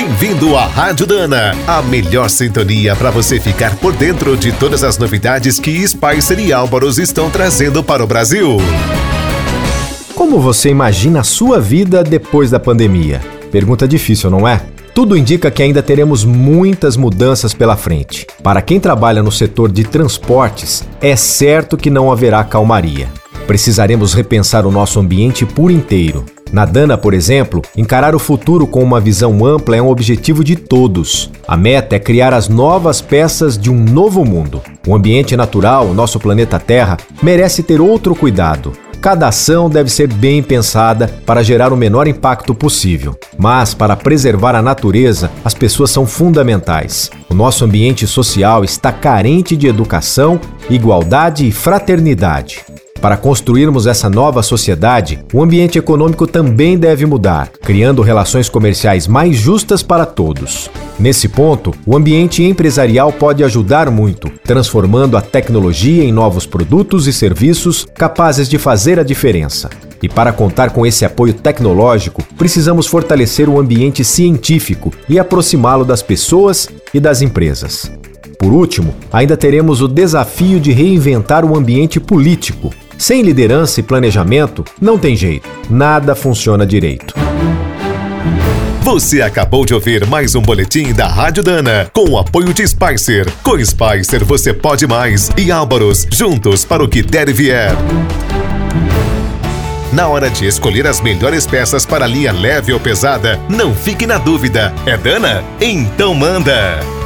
Bem-vindo à Rádio Dana, a melhor sintonia para você ficar por dentro de todas as novidades que Spicer e Álvaros estão trazendo para o Brasil. Como você imagina a sua vida depois da pandemia? Pergunta difícil, não é? Tudo indica que ainda teremos muitas mudanças pela frente. Para quem trabalha no setor de transportes, é certo que não haverá calmaria. Precisaremos repensar o nosso ambiente por inteiro. Na Dana, por exemplo, encarar o futuro com uma visão ampla é um objetivo de todos. A meta é criar as novas peças de um novo mundo. O ambiente natural, nosso planeta Terra, merece ter outro cuidado. Cada ação deve ser bem pensada para gerar o menor impacto possível. Mas, para preservar a natureza, as pessoas são fundamentais. O nosso ambiente social está carente de educação, igualdade e fraternidade. Para construirmos essa nova sociedade, o ambiente econômico também deve mudar, criando relações comerciais mais justas para todos. Nesse ponto, o ambiente empresarial pode ajudar muito, transformando a tecnologia em novos produtos e serviços capazes de fazer a diferença. E para contar com esse apoio tecnológico, precisamos fortalecer o ambiente científico e aproximá-lo das pessoas e das empresas. Por último, ainda teremos o desafio de reinventar o ambiente político. Sem liderança e planejamento, não tem jeito, nada funciona direito. Você acabou de ouvir mais um boletim da Rádio Dana, com o apoio de Spicer. Com Spicer você pode mais e Álvaros, juntos para o que der e vier. Na hora de escolher as melhores peças para linha leve ou pesada, não fique na dúvida. É Dana? Então manda!